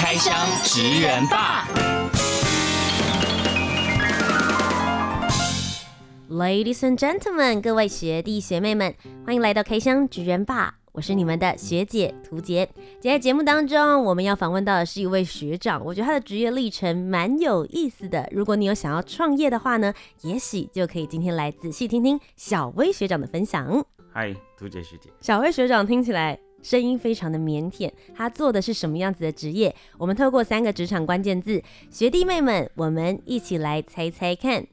开箱职人吧，Ladies and gentlemen，各位学弟学妹们，欢迎来到开箱职人吧。我是你们的学姐涂洁。今天节目当中，我们要访问到的是一位学长，我觉得他的职业历程蛮有意思的。如果你有想要创业的话呢，也许就可以今天来仔细听听小威学长的分享。嗨，涂洁学姐。小威学长听起来声音非常的腼腆，他做的是什么样子的职业？我们透过三个职场关键字，学弟妹们，我们一起来猜猜看。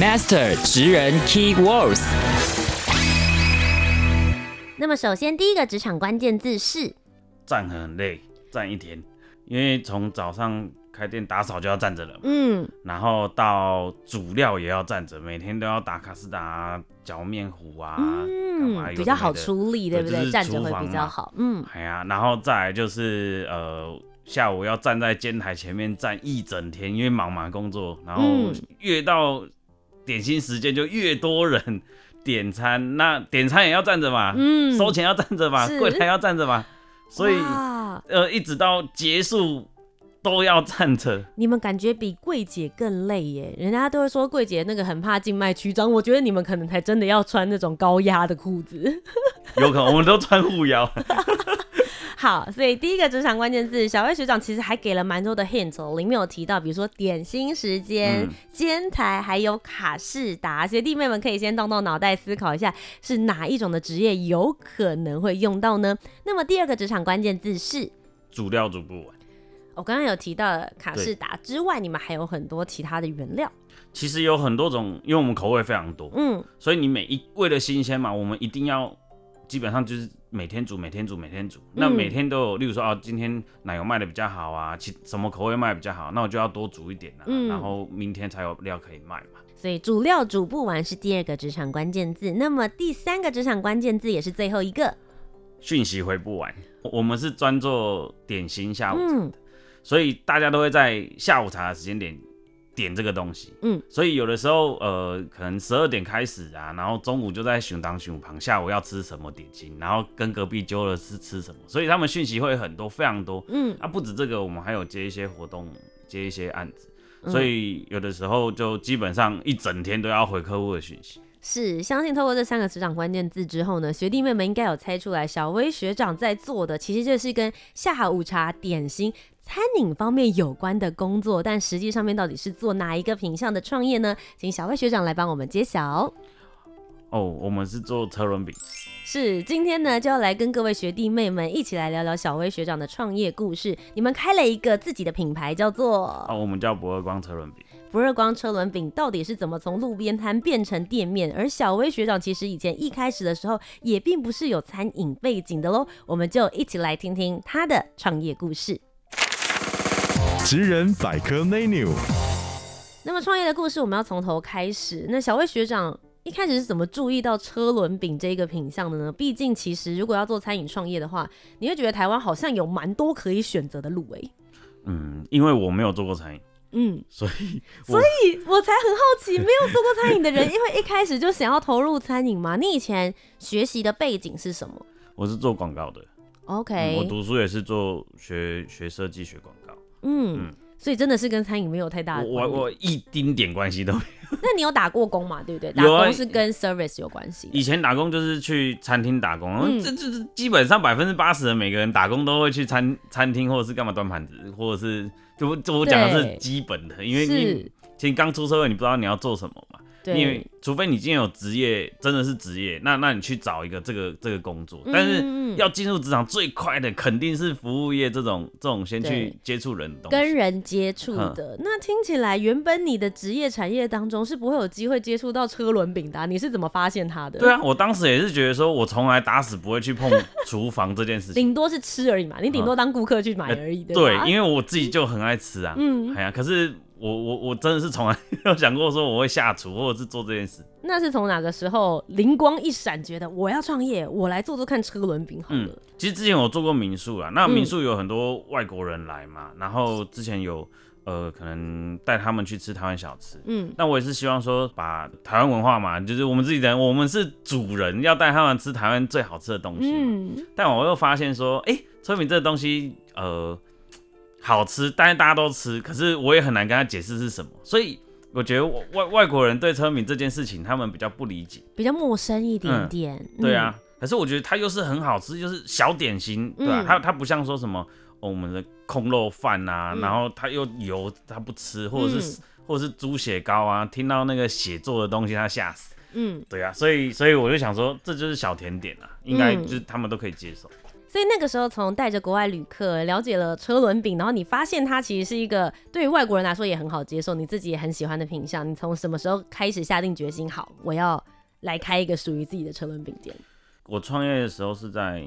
Master 职人 Key Words。那么首先第一个职场关键字是站很累，站一天，因为从早上开店打扫就要站着了，嗯，然后到煮料也要站着，每天都要打卡斯达、搅面糊啊，嗯，比较好处理，对不对？站着会比较好，嗯，哎呀，然后再来就是呃，下午要站在煎台前面站一整天，因为忙嘛工作，然后越到点心时间就越多人。点餐，那点餐也要站着嘛，嗯，收钱要站着嘛，柜台要站着嘛，所以呃，一直到结束都要站着。你们感觉比柜姐更累耶？人家都会说柜姐那个很怕静脉曲张，我觉得你们可能才真的要穿那种高压的裤子。有可能我们都穿护腰。好，所以第一个职场关键字，小魏学长其实还给了蛮多的 hint，里面有提到，比如说点心时间、煎、嗯、台，还有卡士达，学弟妹们可以先动动脑袋思考一下，是哪一种的职业有可能会用到呢？那么第二个职场关键字是煮料煮不完。我刚刚有提到了卡士达之外，你们还有很多其他的原料。其实有很多种，因为我们口味非常多，嗯，所以你每一为了新鲜嘛，我们一定要。基本上就是每天煮，每天煮，每天煮。那每天都有，例如说啊，今天奶油卖的比较好啊，其什么口味卖的比较好，那我就要多煮一点啊，嗯、然后明天才有料可以卖嘛。所以煮料煮不完是第二个职场关键字。那么第三个职场关键字也是最后一个，讯息回不完。我们是专做点心下午茶的，嗯、所以大家都会在下午茶的时间点。点这个东西，嗯，所以有的时候，呃，可能十二点开始啊，然后中午就在熊当熊旁，下午要吃什么点心，然后跟隔壁揪了是吃什么，所以他们讯息会很多，非常多，嗯，啊，不止这个，我们还有接一些活动，接一些案子，所以有的时候就基本上一整天都要回客户的讯息。是，相信透过这三个职场关键字之后呢，学弟妹们应该有猜出来，小威学长在做的其实就是跟下午茶点心。餐饮方面有关的工作，但实际上面到底是做哪一个品项的创业呢？请小威学长来帮我们揭晓。哦，我们是做车轮饼。是，今天呢就要来跟各位学弟妹们一起来聊聊小威学长的创业故事。你们开了一个自己的品牌，叫做哦，我们叫不二光车轮饼。不二光车轮饼到底是怎么从路边摊变成店面？而小威学长其实以前一开始的时候也并不是有餐饮背景的喽。我们就一起来听听他的创业故事。职人百科 menu。那么创业的故事，我们要从头开始。那小魏学长一开始是怎么注意到车轮饼这个品相的呢？毕竟，其实如果要做餐饮创业的话，你会觉得台湾好像有蛮多可以选择的路诶。嗯，因为我没有做过餐饮，嗯，所以所以我才很好奇，没有做过餐饮的人，因为一开始就想要投入餐饮嘛。你以前学习的背景是什么？我是做广告的。OK，嗯，我读书也是做学学设计学广告。嗯，嗯，所以真的是跟餐饮没有太大的。我我一丁点关系都没有。那你有打过工嘛？对不对？打工是跟 service 有关系。以前打工就是去餐厅打工，嗯、这这这基本上百分之八十的每个人打工都会去餐餐厅或者是干嘛端盘子，或者是就就我讲的是基本的，因为你其实刚出社会你不知道你要做什么因为除非你今天有职业，真的是职业，那那你去找一个这个这个工作。但是要进入职场最快的肯定是服务业这种这种先去接触人的东西，跟人接触的。那听起来原本你的职业产业当中是不会有机会接触到车轮饼的啊，你是怎么发现它的？对啊，我当时也是觉得说，我从来打死不会去碰 厨房这件事情，顶多是吃而已嘛，你顶多当顾客去买而已。对，因为我自己就很爱吃啊，嗯，哎呀，可是。我我我真的是从来没有想过说我会下厨或者是做这件事。那是从哪个时候灵光一闪，觉得我要创业，我来做做看车轮饼好了。嗯，其实之前我做过民宿啊，那民宿有很多外国人来嘛，嗯、然后之前有呃可能带他们去吃台湾小吃，嗯，那我也是希望说把台湾文化嘛，就是我们自己人，我们是主人，要带他们吃台湾最好吃的东西。嗯，但我又发现说，哎、欸，车轮饼这个东西，呃。好吃，但是大家都吃，可是我也很难跟他解释是什么，所以我觉得外外国人对车轮饼这件事情，他们比较不理解，比较陌生一点点。嗯、对啊，可是我觉得它又是很好吃，就是小点心，对吧、啊？它它不像说什么、哦、我们的空肉饭啊，嗯、然后它又油，它不吃，或者是、嗯、或者是猪血糕啊，听到那个血做的东西，他吓死。嗯，对啊，所以所以我就想说，这就是小甜点啊，应该就是他们都可以接受。所以那个时候，从带着国外旅客了解了车轮饼，然后你发现它其实是一个对于外国人来说也很好接受，你自己也很喜欢的品相。你从什么时候开始下定决心，好，我要来开一个属于自己的车轮饼店？我创业的时候是在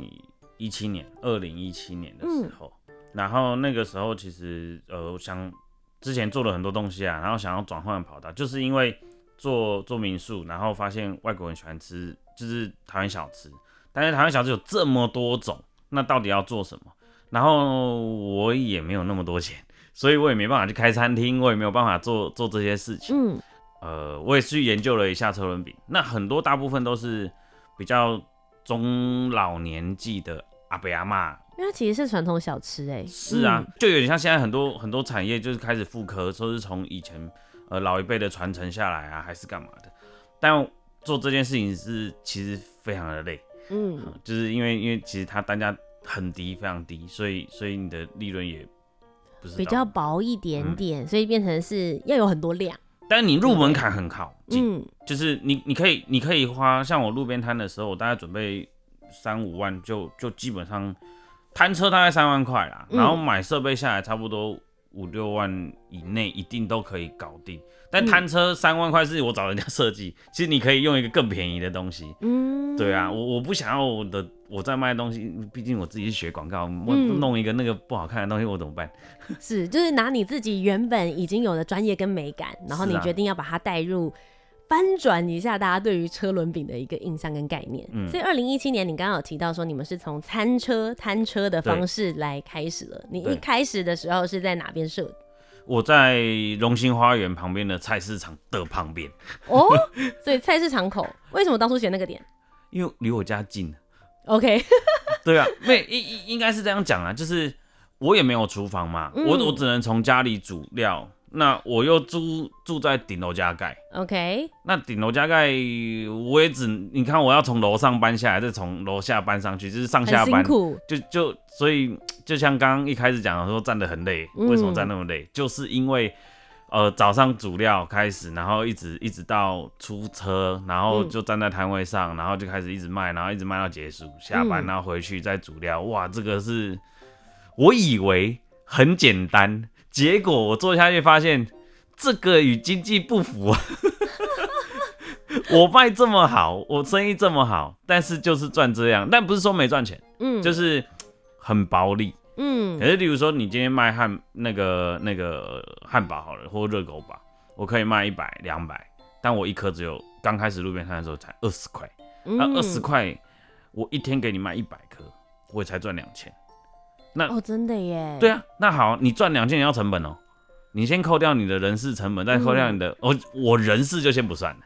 一七年，二零一七年的时候，然后那个时候其实呃，想之前做了很多东西啊，然后想要转换跑道，就是因为做做民宿，然后发现外国人喜欢吃就是台湾小吃，但是台湾小吃有这么多种。那到底要做什么？然后我也没有那么多钱，所以我也没办法去开餐厅，我也没有办法做做这些事情。嗯，呃，我也去研究了一下车轮饼。那很多大部分都是比较中老年纪的阿伯阿妈，因为它其实是传统小吃哎、欸。是啊，嗯、就有点像现在很多很多产业就是开始复刻，说是从以前呃老一辈的传承下来啊，还是干嘛的。但做这件事情是其实非常的累。嗯，就是因为因为其实它单价很低，非常低，所以所以你的利润也不是比较薄一点点，嗯、所以变成是要有很多量。但是你入门槛很好，嗯，就是你你可以你可以花，像我路边摊的时候，我大概准备三五万就就基本上摊车大概三万块啦，然后买设备下来差不多五六万以内一定都可以搞定。但摊车三万块是我找人家设计，其实你可以用一个更便宜的东西。嗯，对啊，我我不想要我的我在卖的东西，毕竟我自己是学广告，我弄一个那个不好看的东西，我怎么办？是，就是拿你自己原本已经有的专业跟美感，然后你决定要把它带入，翻转一下大家对于车轮饼的一个印象跟概念。嗯，所以二零一七年你刚刚有提到说你们是从餐车摊车的方式来开始了，你一开始的时候是在哪边设？我在荣兴花园旁边的菜市场的旁边哦，所以菜市场口为什么当初选那个点？因为离我家近。OK，对啊，没应应应该是这样讲啊，就是我也没有厨房嘛，嗯、我我只能从家里煮料。那我又住住在顶楼加盖，OK。那顶楼加盖我也只，你看我要从楼上搬下来，再从楼下搬上去，就是上下班，就就所以就像刚刚一开始讲的说站得很累，为什么站那么累？嗯、就是因为呃早上煮料开始，然后一直一直到出车，然后就站在摊位上，然后就开始一直卖，然后一直卖到结束，下班然后回去再煮料，哇，这个是我以为很简单。结果我做下去发现，这个与经济不符啊！我卖这么好，我生意这么好，但是就是赚这样，但不是说没赚钱，嗯，就是很薄利，嗯。可是，例如说你今天卖汉那个那个汉堡好了，或热狗堡，我可以卖一百两百，但我一颗只有刚开始路边摊的时候才二十块，那二十块我一天给你卖一百颗，我也才赚两千。那哦，真的耶。对啊，那好，你赚两千也要成本哦。你先扣掉你的人事成本，再扣掉你的，嗯、我我人事就先不算了，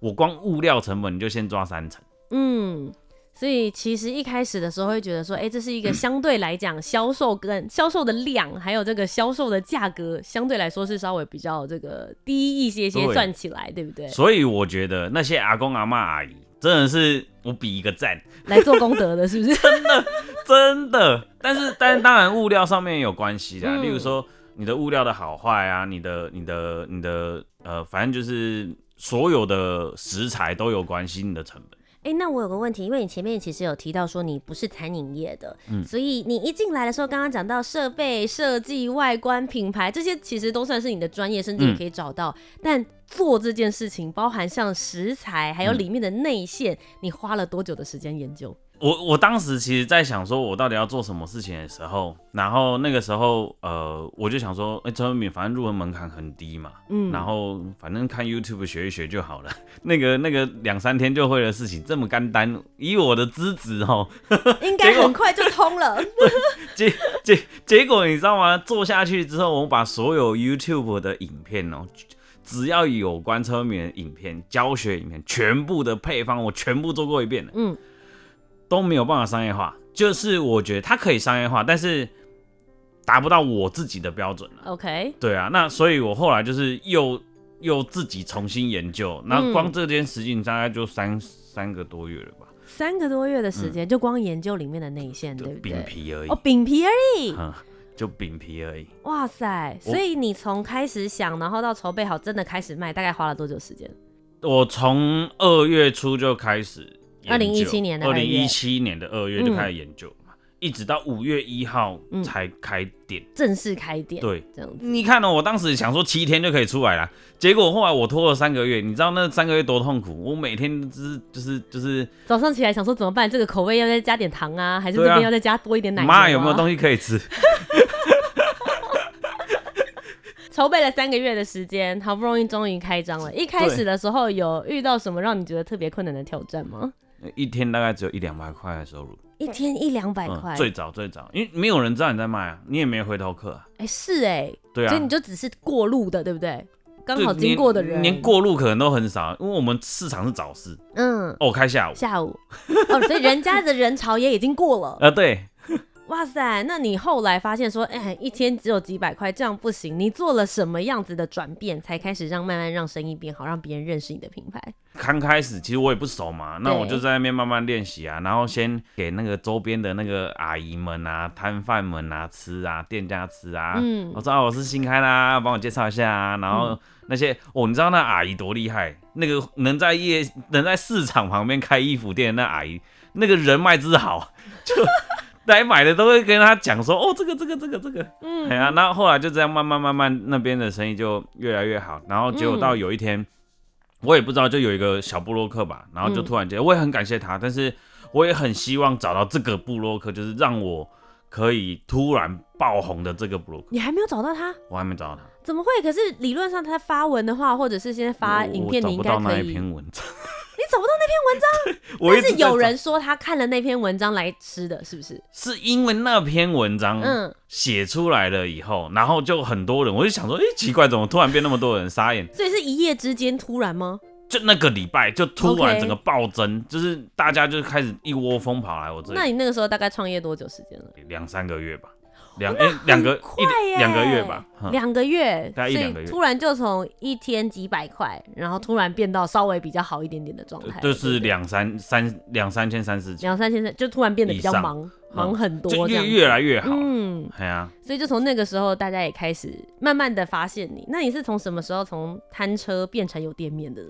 我光物料成本你就先抓三成。嗯，所以其实一开始的时候会觉得说，哎、欸，这是一个相对来讲销售跟销售的量，还有这个销售的价格，相对来说是稍微比较这个低一些些，赚起来，对，对不对？所以我觉得那些阿公阿妈阿姨。真的是我比一个赞，来做功德的，是不是？真的真的，但是但是当然物料上面也有关系的，嗯、例如说你的物料的好坏啊，你的你的你的呃，反正就是所有的食材都有关系，你的成本。哎、欸，那我有个问题，因为你前面其实有提到说你不是餐饮业的，嗯，所以你一进来的时候，刚刚讲到设备设计、外观、品牌这些，其实都算是你的专业，甚至也可以找到。嗯、但做这件事情，包含像食材，还有里面的内线，嗯、你花了多久的时间研究？我我当时其实，在想说，我到底要做什么事情的时候，然后那个时候，呃，我就想说，哎、欸，车敏反正入门门槛很低嘛，嗯，然后反正看 YouTube 学一学就好了，那个那个两三天就会的事情，这么简单，以我的资质哦，应该很快就通了。结结结果你知道吗？做下去之后，我把所有 YouTube 的影片哦，只要有关车米的影片、教学影片，全部的配方我全部做过一遍了，嗯。都没有办法商业化，就是我觉得它可以商业化，但是达不到我自己的标准了。OK，对啊，那所以我后来就是又又自己重新研究，那光这件事情大概就三三个多月了吧。三个多月的时间，就光研究里面的内线，对不对？饼皮而已。哦，饼皮而已。嗯，就饼皮而已。哇塞！所以你从开始想，然后到筹备好，真的开始卖，大概花了多久时间？我从二月初就开始。二零一七年的二零一七年的二月就开始研究，嗯、一直到五月一号才开店，正式开店。对，这样子。你看哦、喔？我当时想说七天就可以出来了，结果后来我拖了三个月。你知道那三个月多痛苦？我每天就是就是就是早上起来想说怎么办？这个口味要再加点糖啊，还是这边要再加多一点奶？妈，有没有东西可以吃？筹备了三个月的时间，好不容易终于开张了。一开始的时候有遇到什么让你觉得特别困难的挑战吗？一天大概只有一两百块的收入，一天一两百块。最早最早，因为没有人知道你在卖啊，你也没有回头客啊。哎、欸，是哎、欸，对啊，所以你就只是过路的，对不对？刚好经过的人，连过路可能都很少，因为我们市场是早市，嗯，哦，开下午，下午，哦，所以人家的人潮也已经过了。呃，对。哇塞，那你后来发现说，哎、欸，一天只有几百块，这样不行。你做了什么样子的转变，才开始让慢慢让生意变好，让别人认识你的品牌？刚开始其实我也不熟嘛，那我就在那边慢慢练习啊，然后先给那个周边的那个阿姨们啊、摊贩们啊吃啊、店家吃啊。嗯，我说啊，我是新开的啊，帮我介绍一下啊。然后那些、嗯、哦，你知道那阿姨多厉害？那个能在夜能在市场旁边开衣服店的那阿姨，那个人脉之好，就。来买的都会跟他讲说，哦，这个这个这个这个，嗯，哎呀，那后来就这样慢慢慢慢，那边的生意就越来越好。然后结果到有一天，嗯、我也不知道，就有一个小布洛克吧，然后就突然间，我也很感谢他，但是我也很希望找到这个布洛克，就是让我可以突然爆红的这个布洛克。你还没有找到他？我还没找到他。怎么会？可是理论上他发文的话，或者是现在发影片，你应该可以。我找不到那一篇文章。你找不到那篇文章，但是有人说他看了那篇文章来吃的，是不是？是因为那篇文章嗯写出来了以后，然后就很多人，我就想说，哎、欸，奇怪，怎么突然变那么多人？傻眼。所以是一夜之间突然吗？就那个礼拜就突然整个暴增就是大家就开始一窝蜂跑来我这里。那你那个时候大概创业多久时间了？两三个月吧。两哎两个一两个月吧，两个月，大概一两个月，突然就从一天几百块，然后突然变到稍微比较好一点点的状态，就是两三三两三千三四千，两三千三就突然变得比较忙忙很多，就越越来越好，嗯，对啊，所以就从那个时候，大家也开始慢慢的发现你。那你是从什么时候从摊车变成有店面的？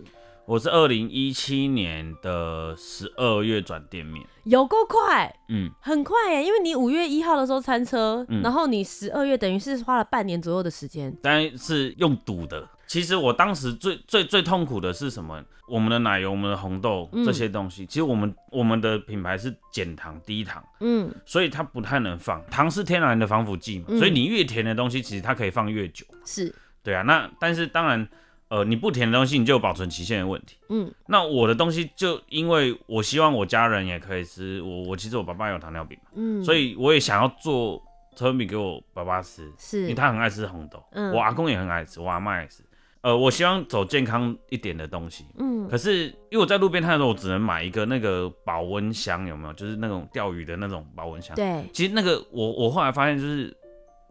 我是二零一七年的十二月转店面，有够快，嗯，很快耶，因为你五月一号的时候餐车，嗯、然后你十二月等于是花了半年左右的时间，但是用赌的。其实我当时最最最痛苦的是什么？我们的奶油、我们的红豆这些东西，嗯、其实我们我们的品牌是减糖低糖，嗯，所以它不太能放。糖，是天然的防腐剂嘛，嗯、所以你越甜的东西，其实它可以放越久，是。对啊。那但是当然。呃，你不甜的东西，你就有保存期限的问题。嗯，那我的东西就因为我希望我家人也可以吃，我我其实我爸爸有糖尿病嘛，嗯，所以我也想要做车米给我爸爸吃，是，因为他很爱吃红豆，嗯，我阿公也很爱吃，我阿妈也吃。呃，我希望走健康一点的东西，嗯，可是因为我在路边摊的时候，我只能买一个那个保温箱，有没有？就是那种钓鱼的那种保温箱。对，其实那个我我后来发现，就是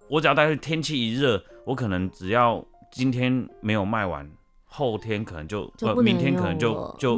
我只要待会天气一热，我可能只要。今天没有卖完，后天可能就，明天可能就就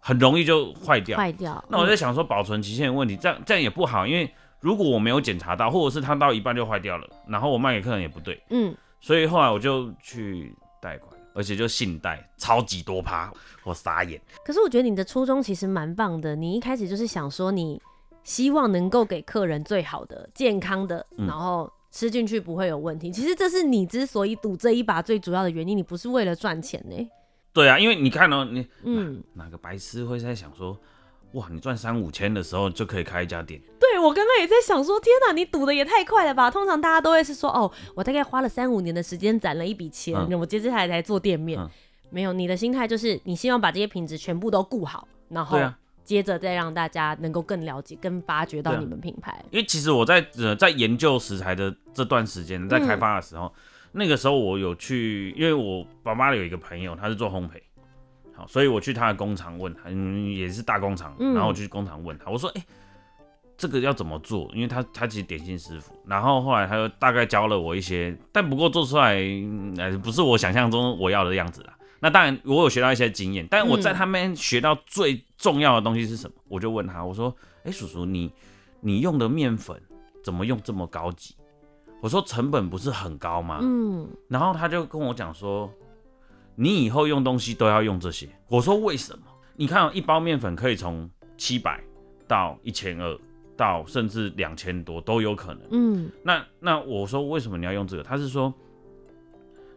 很容易就坏掉。坏掉。那我在想说，保存期限的问题，这样这样也不好，因为如果我没有检查到，或者是它到一半就坏掉了，然后我卖给客人也不对。嗯。所以后来我就去贷款，而且就信贷超级多趴，我傻眼。可是我觉得你的初衷其实蛮棒的，你一开始就是想说你希望能够给客人最好的、健康的，然后吃进去不会有问题。嗯、其实这是你之所以赌这一把最主要的原因，你不是为了赚钱呢？对啊，因为你看哦，你嗯哪，个白痴会在想说，哇，你赚三五千的时候就可以开一家店？对，我刚刚也在想说，天哪，你赌的也太快了吧！通常大家都会是说，哦，我大概花了三五年的时间攒了一笔钱，嗯、我接下来才做店面。嗯、没有，你的心态就是你希望把这些品质全部都顾好，然后接着再让大家能够更了解、更发掘到你们品牌。啊、因为其实我在呃在研究食材的这段时间，在开发的时候，嗯、那个时候我有去，因为我爸妈有一个朋友，他是做烘焙。好，所以我去他的工厂问他，嗯，也是大工厂，然后我去工厂问他，我说，哎、欸，这个要怎么做？因为他他其实点心师傅，然后后来他就大概教了我一些，但不过做出来，呃，不是我想象中我要的样子啦。那当然我有学到一些经验，但我在他们学到最重要的东西是什么？我就问他，我说，哎、欸，叔叔，你你用的面粉怎么用这么高级？我说成本不是很高吗？嗯，然后他就跟我讲说。你以后用东西都要用这些。我说为什么？你看，一包面粉可以从七百到一千二，到甚至两千多都有可能。嗯，那那我说为什么你要用这个？他是说，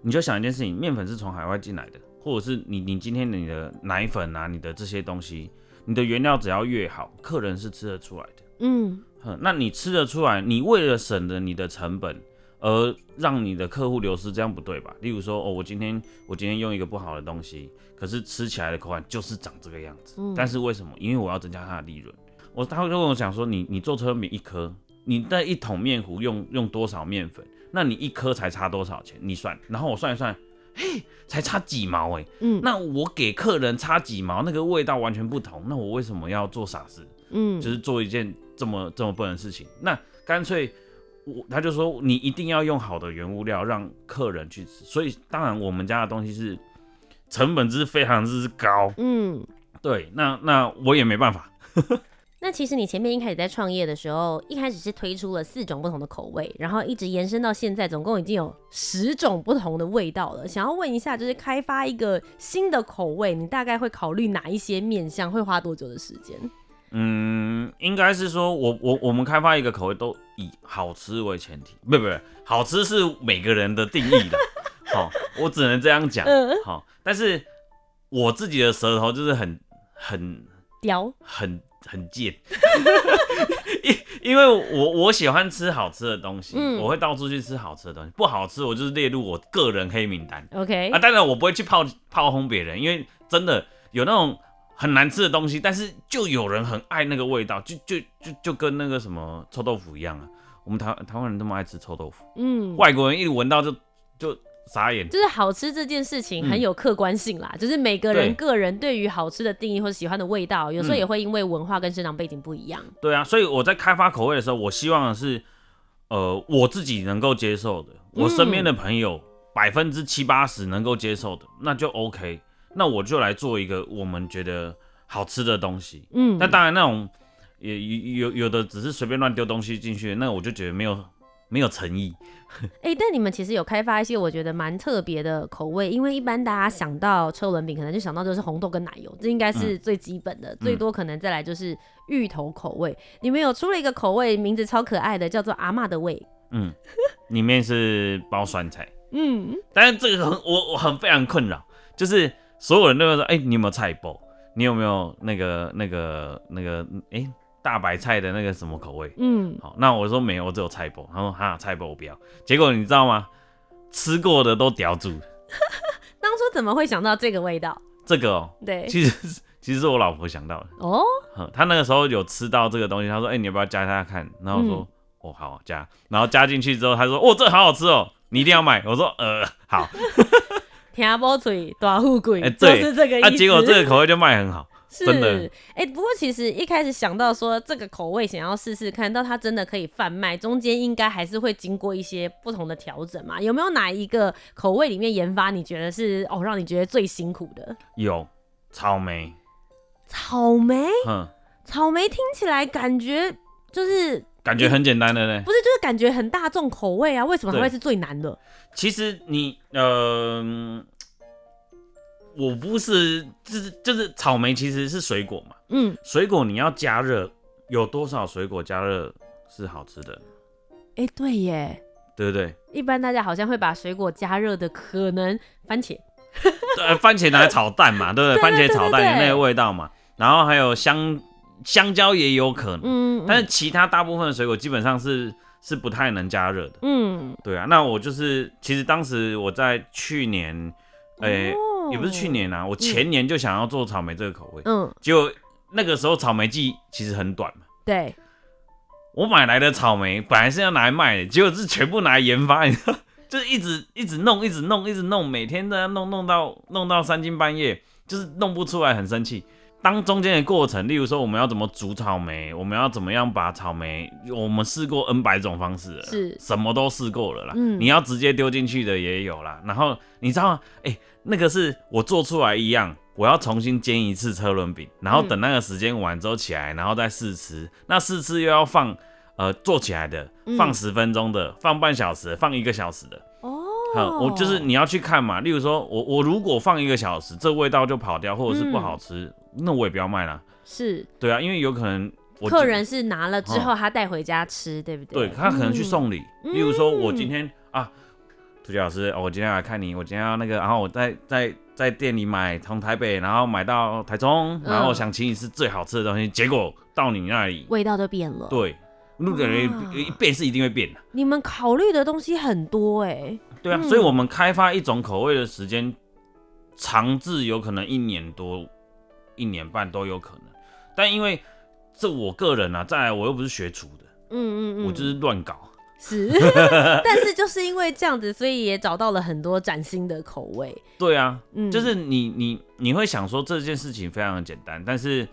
你就想一件事情，面粉是从海外进来的，或者是你你今天你的奶粉啊，你的这些东西，你的原料只要越好，客人是吃得出来的。嗯，那你吃得出来，你为了省着你的成本。而让你的客户流失，这样不对吧？例如说，哦，我今天我今天用一个不好的东西，可是吃起来的口感就是长这个样子。嗯。但是为什么？因为我要增加它的利润。我他会跟我讲说，你你做车米一颗，你那一桶面糊用用多少面粉？那你一颗才差多少钱？你算。然后我算一算，嘿，才差几毛哎。嗯。那我给客人差几毛，那个味道完全不同。那我为什么要做傻事？嗯。就是做一件这么这么笨的事情。那干脆。我他就说，你一定要用好的原物料让客人去吃，所以当然我们家的东西是成本是非常之高，嗯，对，那那我也没办法。那其实你前面一开始在创业的时候，一开始是推出了四种不同的口味，然后一直延伸到现在，总共已经有十种不同的味道了。想要问一下，就是开发一个新的口味，你大概会考虑哪一些面向？会花多久的时间？嗯，应该是说我，我我我们开发一个口味都以好吃为前提，不不不，好吃是每个人的定义的，好，我只能这样讲，好，但是我自己的舌头就是很很刁，很很贱，因因为我我喜欢吃好吃的东西，嗯、我会到处去吃好吃的东西，不好吃我就是列入我个人黑名单，OK，啊，当然我不会去炮炮轰别人，因为真的有那种。很难吃的东西，但是就有人很爱那个味道，就就就就跟那个什么臭豆腐一样啊。我们台台湾人这么爱吃臭豆腐，嗯，外国人一闻到就就傻眼。就是好吃这件事情很有客观性啦，嗯、就是每个人个人对于好吃的定义或者喜欢的味道，有时候也会因为文化跟生长背景不一样。对啊，所以我在开发口味的时候，我希望的是，呃，我自己能够接受的，我身边的朋友百分之七八十能够接受的，那就 OK。那我就来做一个我们觉得好吃的东西，嗯，那当然那种也有有的只是随便乱丢东西进去，那我就觉得没有没有诚意。哎、欸，但你们其实有开发一些我觉得蛮特别的口味，因为一般大家想到车轮饼，可能就想到就是红豆跟奶油，这应该是最基本的，嗯、最多可能再来就是芋头口味。嗯、你们有出了一个口味，名字超可爱的，叫做阿嬷的味，嗯，里面是包酸菜，嗯，但是这个很我我很非常困扰，就是。所有人都会说：“哎、欸，你有没有菜包？你有没有那个、那个、那个？哎、欸，大白菜的那个什么口味？”嗯，好，那我说没有，我只有菜包。他说：“哈，菜包我不要。”结果你知道吗？吃过的都叼住。当初怎么会想到这个味道？这个哦，对，其实其实是我老婆想到的。哦，他那个时候有吃到这个东西，他说：“哎、欸，你要不要加一下看？”然后我说：“嗯、哦，好加。”然后加进去之后，他说：“哦，这好好吃哦，你一定要买。”我说：“呃，好。” 听不嘴大富贵，欸、就是这个意思。啊，结果这个口味就卖很好，是。哎、欸，不过其实一开始想到说这个口味想要试试看到它真的可以贩卖，中间应该还是会经过一些不同的调整嘛。有没有哪一个口味里面研发你觉得是哦让你觉得最辛苦的？有草莓，草莓，嗯，草莓听起来感觉就是感觉很简单的呢，不是就是感觉很大众口味啊？为什么还会是最难的？其实你呃，我不是，就是就是草莓其实是水果嘛，嗯，水果你要加热，有多少水果加热是好吃的？哎、欸，对耶，对不对？一般大家好像会把水果加热的，可能番茄，对，番茄拿来炒蛋嘛，对不对？番茄炒蛋有那个味道嘛，然后还有香香蕉也有可能，嗯，但是其他大部分的水果基本上是是不太能加热的，嗯，对啊，那我就是其实当时我在去年。哎、欸，也不是去年啊，我前年就想要做草莓这个口味，嗯，结果那个时候草莓季其实很短嘛，对，我买来的草莓本来是要拿来卖的，结果是全部拿来研发，你知道，就是一直一直弄，一直弄，一直弄，每天都要弄弄到弄到三更半夜，就是弄不出来，很生气。当中间的过程，例如说我们要怎么煮草莓，我们要怎么样把草莓，我们试过 N 百种方式了，是什么都试过了啦。嗯，你要直接丢进去的也有啦。然后你知道吗？哎、欸，那个是我做出来一样，我要重新煎一次车轮饼，然后等那个时间完之后起来，然后再试吃。那试吃又要放呃做起来的，放十分钟的，放半小时，放一个小时的。哦，好，我就是你要去看嘛。例如说我我如果放一个小时，这味道就跑掉，或者是不好吃。嗯那我也不要卖了，是。对啊，因为有可能我客人是拿了之后他带回家吃，哦、对不对？对，他可能去送礼，嗯、例如说我今天啊，涂杰老师，我今天来看你，我今天要那个，然后我在在在店里买，从台北然后买到台中，然后想请你吃最好吃的东西，嗯、结果到你那里味道都变了，对，路人一变是一定会变的。你们考虑的东西很多哎、欸，对啊，嗯、所以我们开发一种口味的时间长至有可能一年多。一年半都有可能，但因为这我个人啊，再来我又不是学厨的，嗯嗯嗯，我就是乱搞，是，但是就是因为这样子，所以也找到了很多崭新的口味。对啊，嗯，就是你你你会想说这件事情非常的简单，但是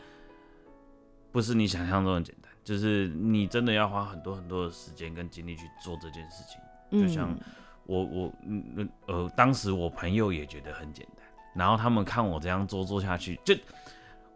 不是你想象中的简单，就是你真的要花很多很多的时间跟精力去做这件事情。就像我我嗯呃，当时我朋友也觉得很简单，然后他们看我这样做做下去就。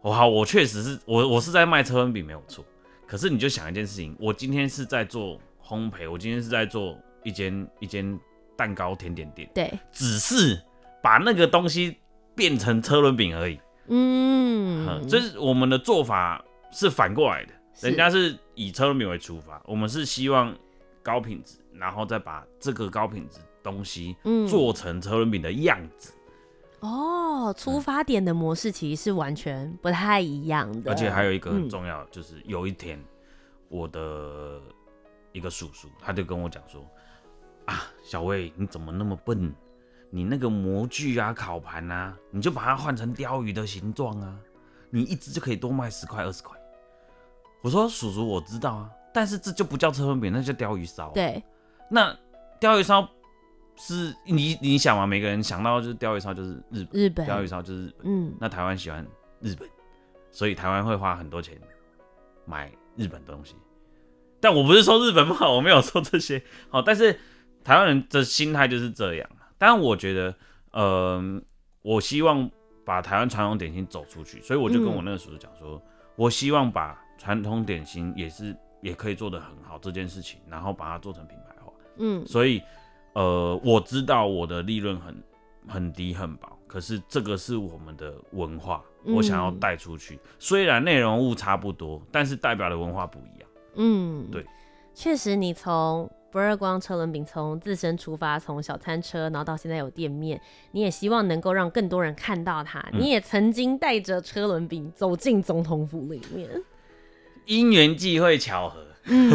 我好，我确实是我，我是在卖车轮饼没有错。可是你就想一件事情，我今天是在做烘焙，我今天是在做一间一间蛋糕甜点店，对，只是把那个东西变成车轮饼而已。嗯，就是我们的做法是反过来的，人家是以车轮饼为出发，我们是希望高品质，然后再把这个高品质东西做成车轮饼的样子。哦，出发点的模式其实是完全不太一样的，而且还有一个很重要，就是有一天，我的一个叔叔他就跟我讲说：“啊，小魏，你怎么那么笨？你那个模具啊、烤盘啊，你就把它换成鲷鱼的形状啊，你一只就可以多卖十块二十块。”我说：“叔叔，我知道啊，但是这就不叫车轮饼，那叫鲷鱼烧。”对，那鲷鱼烧。是你你想嘛？每个人想到就是鲷鱼烧就是日本，日本鯛鱼烧就是日本。嗯，那台湾喜欢日本，所以台湾会花很多钱买日本东西。但我不是说日本不好，我没有说这些。好，但是台湾人的心态就是这样。但我觉得，呃，我希望把台湾传统点心走出去，所以我就跟我那个叔叔讲说，嗯、我希望把传统点心也是也可以做得很好这件事情，然后把它做成品牌化。嗯，所以。呃，我知道我的利润很很低很薄，可是这个是我们的文化，我想要带出去。嗯、虽然内容物差不多，但是代表的文化不一样。嗯，对，确实，你从不二光车轮饼从自身出发，从小餐车，然后到现在有店面，你也希望能够让更多人看到它。嗯、你也曾经带着车轮饼走进总统府里面，因缘际会巧合，嗯，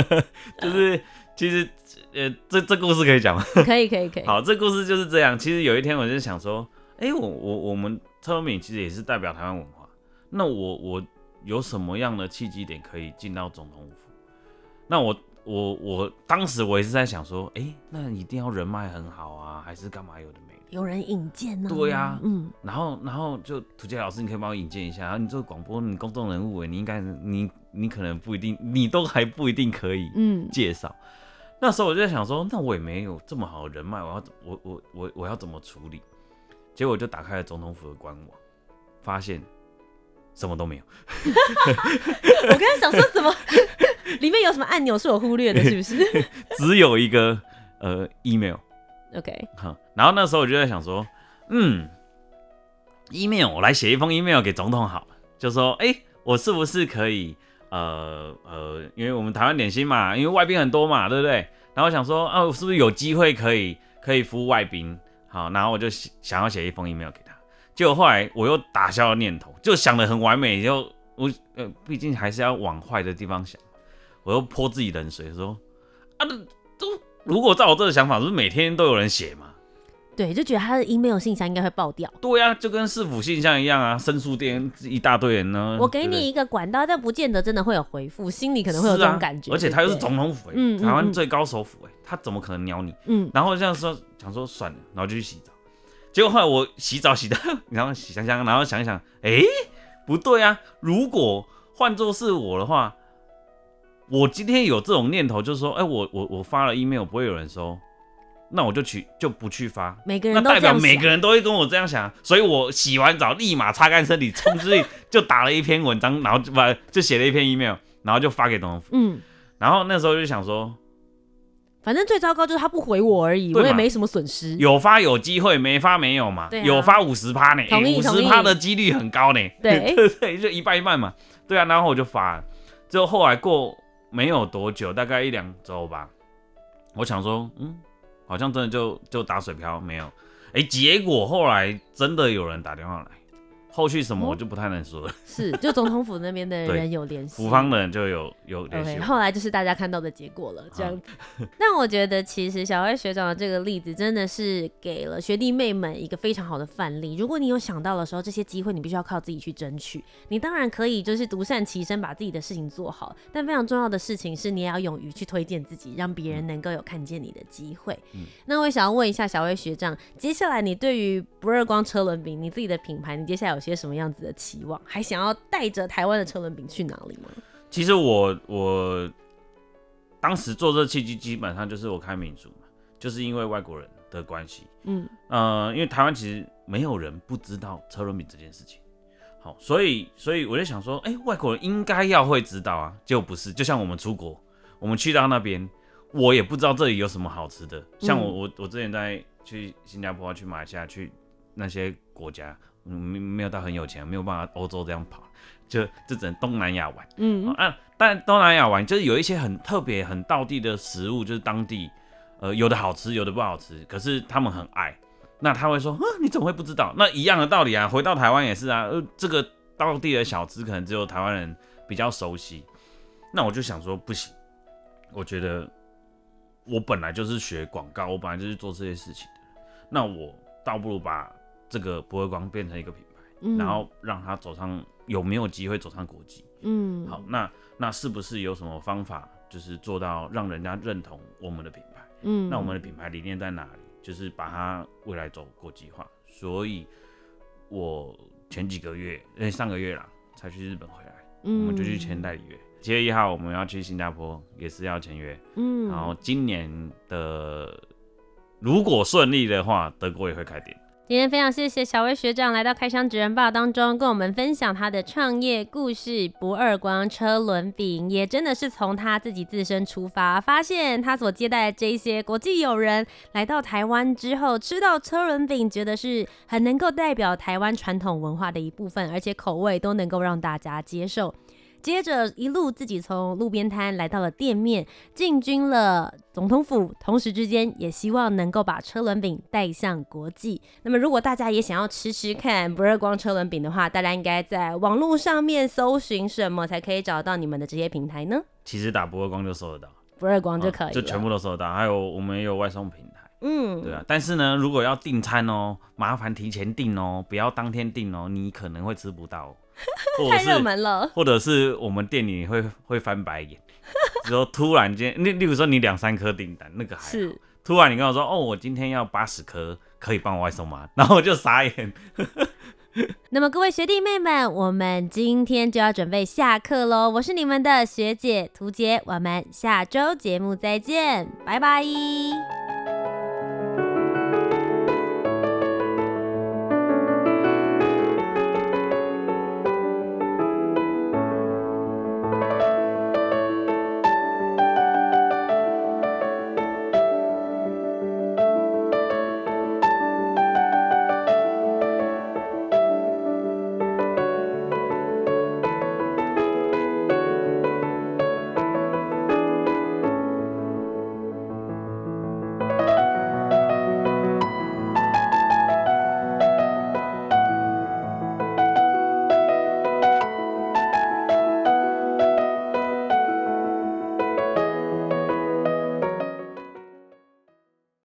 就是其实。呃，这这故事可以讲吗？可以，可以，可以。好，这故事就是这样。其实有一天，我就想说，哎、欸，我我我们车轮饼其实也是代表台湾文化。那我我有什么样的契机点可以进到总统府？那我我我当时我也是在想说，哎、欸，那一定要人脉很好啊，还是干嘛有的没的？有人引荐呢？对呀、啊，嗯。然后然后就涂杰老师，你可以帮我引荐一下。然后你做广播，你公众人物，你应该你你可能不一定，你都还不一定可以嗯介绍。嗯那时候我就在想说，那我也没有这么好的人脉，我要我我我我要怎么处理？结果我就打开了总统府的官网，发现什么都没有。我刚才想说，什么里面有什么按钮是我忽略的，是不是？只有一个呃 email。OK。好，然后那时候我就在想说，嗯，email，我来写一封 email 给总统好了，就说，哎、欸，我是不是可以，呃呃，因为我们台湾点心嘛，因为外宾很多嘛，对不对？然后想说，啊，是不是有机会可以可以服务外宾？好，然后我就想要写一封 email 给他，结果后来我又打消了念头，就想的很完美，就我呃，毕竟还是要往坏的地方想，我又泼自己冷水，说，啊，都如果照我这个想法，不是每天都有人写嘛？对，就觉得他的 email 信箱应该会爆掉。对呀、啊，就跟市府信箱一样啊，申诉店一大堆人呢。我给你一个管道，但不见得真的会有回复，心里可能会有这种感觉。啊、而且他又是总统府、欸，嗯，台湾最高首府、欸，哎，他怎么可能鸟你？嗯，然后这样说，想说算了，然后就去洗澡。结果后来我洗澡洗的，然后洗香香，然后想一想，哎、欸，不对啊，如果换作是我的话，我今天有这种念头，就是说，哎、欸，我我我发了 email 不会有人收。那我就去就不去发，每个人都那代表每个人都会跟我这样想，所以我洗完澡立马擦干身体，冲出去就打了一篇文章，然后就把就写了一篇 email，然后就发给总统府。嗯，然后那时候就想说，反正最糟糕就是他不回我而已，我也没什么损失。有发有机会，没发没有嘛。啊、有发五十趴呢，五十趴的几率很高呢。对对对，就一半一半嘛。对啊，然后我就发了，之后后来过没有多久，大概一两周吧，我想说，嗯。好像真的就就打水漂没有，哎、结果后来真的有人打电话来。后续什么我就不太能说了、哦。是，就总统府那边的人有联系，府方的人就有有联系。Okay, 后来就是大家看到的结果了，这样子。但我觉得其实小薇学长的这个例子真的是给了学弟妹们一个非常好的范例。如果你有想到的时候，这些机会你必须要靠自己去争取。你当然可以就是独善其身，把自己的事情做好。但非常重要的事情是，你也要勇于去推荐自己，让别人能够有看见你的机会。嗯、那我也想要问一下小薇学长，接下来你对于不二光车轮饼，你自己的品牌，你接下来有些什么样子的期望？还想要带着台湾的车轮饼去哪里吗？其实我我当时做这契机，基本上就是我开民宿嘛，就是因为外国人的关系。嗯呃，因为台湾其实没有人不知道车轮饼这件事情。好，所以所以我就想说，哎、欸，外国人应该要会知道啊，结果不是。就像我们出国，我们去到那边，我也不知道这里有什么好吃的。像我我我之前在去新加坡、去马来西亚、去那些国家。没没有到很有钱，没有办法欧洲这样跑，就就只能东南亚玩。嗯啊，但东南亚玩就是有一些很特别、很道地的食物，就是当地呃有的好吃，有的不好吃，可是他们很爱。那他会说，啊，你怎么会不知道？那一样的道理啊，回到台湾也是啊。呃，这个道地的小吃可能只有台湾人比较熟悉。那我就想说，不行，我觉得我本来就是学广告，我本来就是做这些事情的。那我倒不如把。这个不会光变成一个品牌，嗯、然后让它走上有没有机会走上国际？嗯，好，那那是不是有什么方法，就是做到让人家认同我们的品牌？嗯，那我们的品牌理念在哪里？就是把它未来走国际化。所以，我前几个月，哎，上个月啦，才去日本回来，嗯、我们就去签代理约。七月一号我们要去新加坡，也是要签约。嗯，然后今年的如果顺利的话，德国也会开店。今天非常谢谢小薇学长来到开箱职人报当中，跟我们分享他的创业故事。不二光车轮饼也真的是从他自己自身出发，发现他所接待的这些国际友人来到台湾之后，吃到车轮饼，觉得是很能够代表台湾传统文化的一部分，而且口味都能够让大家接受。接着一路自己从路边摊来到了店面，进军了总统府，同时之间也希望能够把车轮饼带向国际。那么，如果大家也想要吃吃看不热光车轮饼的话，大家应该在网络上面搜寻什么才可以找到你们的这些平台呢？其实打不热光就搜得到，不热光就可以、哦，就全部都搜得到。还有我们也有外送平台，嗯，对啊。但是呢，如果要订餐哦，麻烦提前订哦，不要当天订哦，你可能会吃不到。太热门了，或者是我们店里会会翻白眼，然后突然间，例例如说你两三颗订单，那个还好是突然你跟我说，哦，我今天要八十颗，可以帮我外送吗？然后我就傻眼。那么各位学弟妹们，我们今天就要准备下课喽。我是你们的学姐涂洁，我们下周节目再见，拜拜。